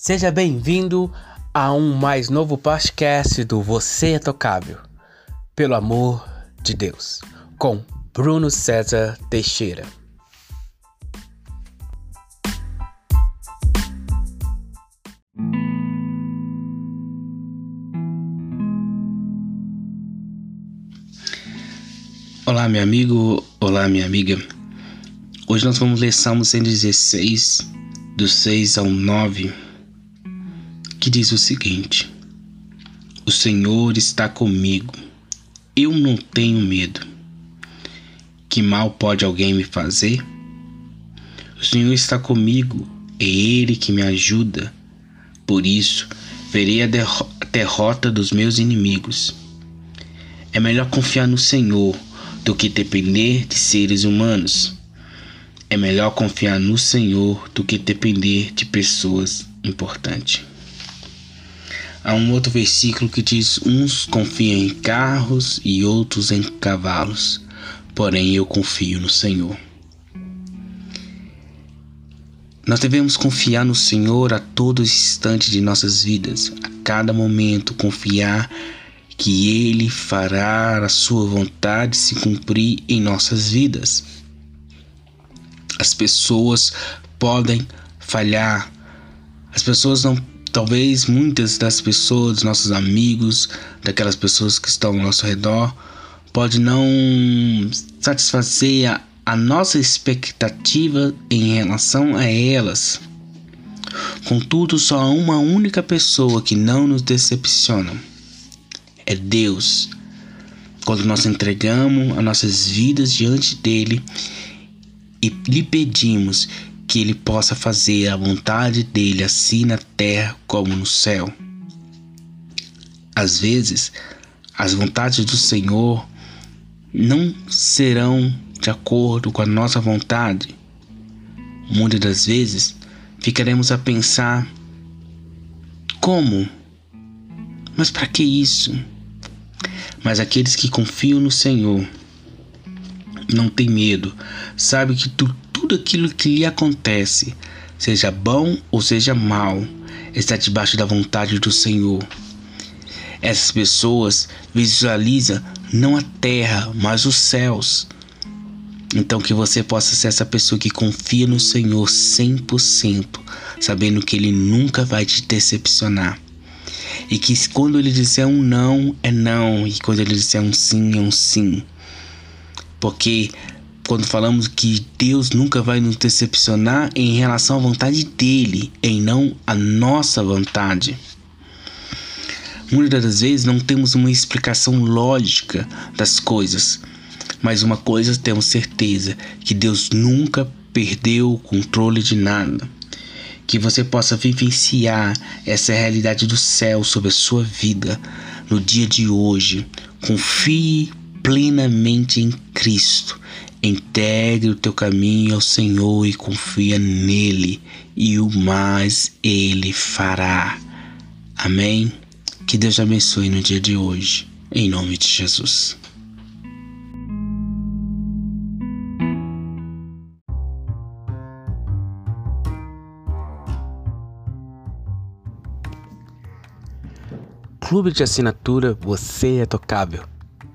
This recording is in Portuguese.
Seja bem-vindo a um mais novo podcast do Você é Tocável, pelo amor de Deus, com Bruno César Teixeira. Olá, meu amigo, olá, minha amiga. Hoje nós vamos ler Salmo 116, do 6 ao 9 que diz o seguinte: O Senhor está comigo, eu não tenho medo. Que mal pode alguém me fazer? O Senhor está comigo, é Ele que me ajuda. Por isso, verei a, derro a derrota dos meus inimigos. É melhor confiar no Senhor do que depender de seres humanos. É melhor confiar no Senhor do que depender de pessoas importantes. Há um outro versículo que diz: Uns confiam em carros e outros em cavalos, porém eu confio no Senhor. Nós devemos confiar no Senhor a todo instante de nossas vidas, a cada momento confiar que Ele fará a Sua vontade se cumprir em nossas vidas. As pessoas podem falhar, as pessoas não Talvez muitas das pessoas, nossos amigos, daquelas pessoas que estão ao nosso redor, pode não satisfazer a, a nossa expectativa em relação a elas. Contudo, só há uma única pessoa que não nos decepciona. É Deus. Quando nós entregamos as nossas vidas diante dele e lhe pedimos que ele possa fazer a vontade dele assim na terra como no céu. Às vezes, as vontades do Senhor não serão de acordo com a nossa vontade. Muitas das vezes ficaremos a pensar: como? Mas para que isso? Mas aqueles que confiam no Senhor não têm medo, sabe que tu tudo aquilo que lhe acontece, seja bom ou seja mal, está debaixo da vontade do Senhor. Essas pessoas visualizam não a terra, mas os céus. Então que você possa ser essa pessoa que confia no Senhor 100%, sabendo que ele nunca vai te decepcionar. E que quando ele disser um não, é não, e quando ele disser um sim, é um sim. Porque quando falamos que Deus nunca vai nos decepcionar em relação à vontade dele, em não a nossa vontade. Muitas das vezes não temos uma explicação lógica das coisas, mas uma coisa temos certeza: que Deus nunca perdeu o controle de nada. Que você possa vivenciar essa realidade do céu sobre a sua vida no dia de hoje. Confie plenamente em Cristo Integre o teu caminho ao Senhor e confia nele, e o mais ele fará. Amém? Que Deus te abençoe no dia de hoje, em nome de Jesus. Clube de assinatura Você é Tocável,